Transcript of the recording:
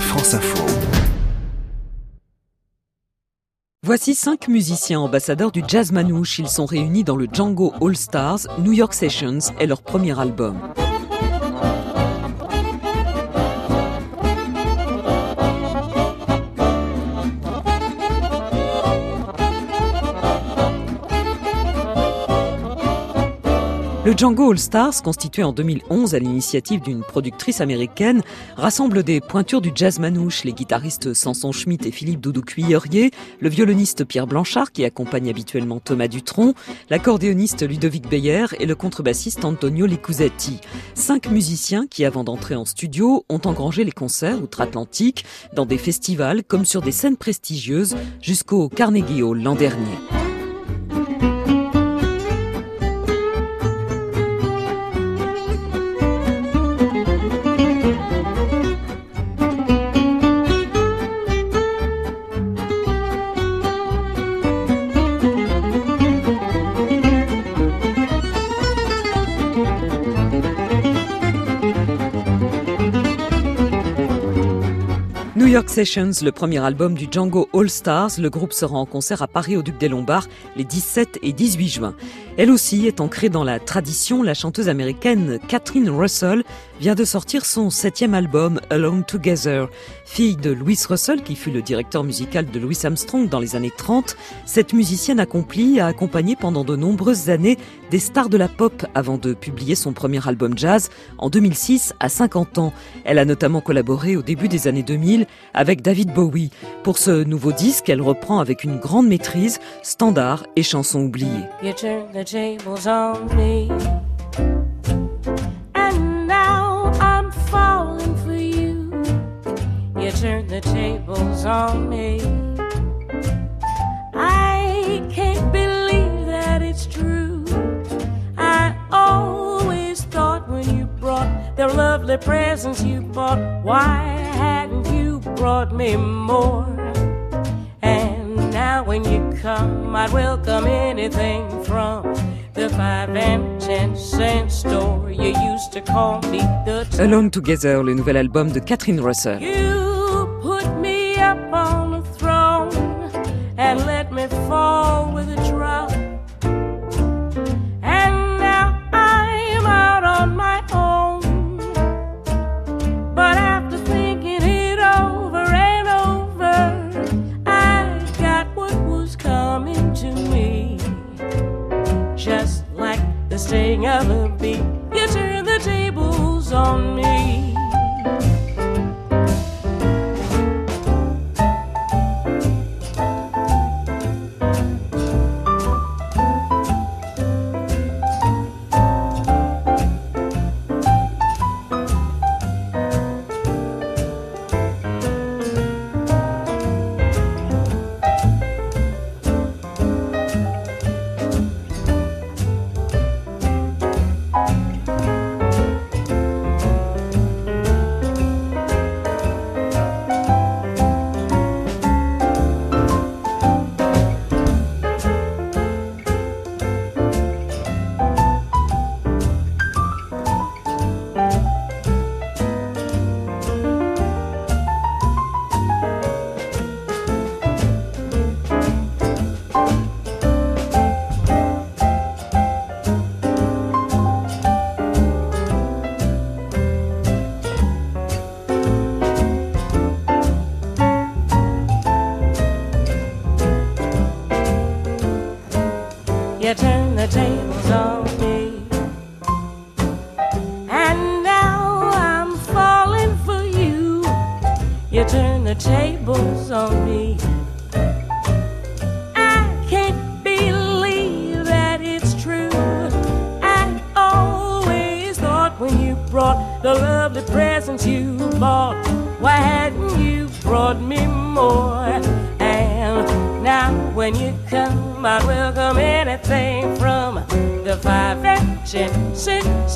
France Info. Voici cinq musiciens ambassadeurs du jazz manouche. Ils sont réunis dans le Django All Stars, New York Sessions et leur premier album. Le Django All Stars, constitué en 2011 à l'initiative d'une productrice américaine, rassemble des pointures du jazz manouche, les guitaristes Samson Schmidt et Philippe Doudou Cuillerier, le violoniste Pierre Blanchard qui accompagne habituellement Thomas Dutronc, l'accordéoniste Ludovic Beyer et le contrebassiste Antonio Licusetti. Cinq musiciens qui, avant d'entrer en studio, ont engrangé les concerts outre-Atlantique dans des festivals comme sur des scènes prestigieuses jusqu'au Carnegie Hall l'an dernier. New York Sessions, le premier album du Django All Stars, le groupe sera en concert à Paris au Duc des Lombards les 17 et 18 juin. Elle aussi est ancrée dans la tradition, la chanteuse américaine Catherine Russell vient de sortir son septième album Alone Together. Fille de Louis Russell, qui fut le directeur musical de Louis Armstrong dans les années 30, cette musicienne accomplie a accompagné pendant de nombreuses années des stars de la pop avant de publier son premier album jazz en 2006 à 50 ans. Elle a notamment collaboré au début des années 2000 avec David Bowie. Pour ce nouveau disque, elle reprend avec une grande maîtrise standards et chansons oubliées. Lovely presents you bought, why hadn't you brought me more? And now when you come, I'd welcome anything from the five and ten cent store you used to call me the Alone Together, le nouvel album de Catherine Russell. You like the sting of a tables on me. And now I'm falling for you. You turn the tables on me. I can't believe that it's true. I always thought when you brought the lovely presents you bought, why hadn't you brought me more? When you come, I'd welcome anything from the five and ten cent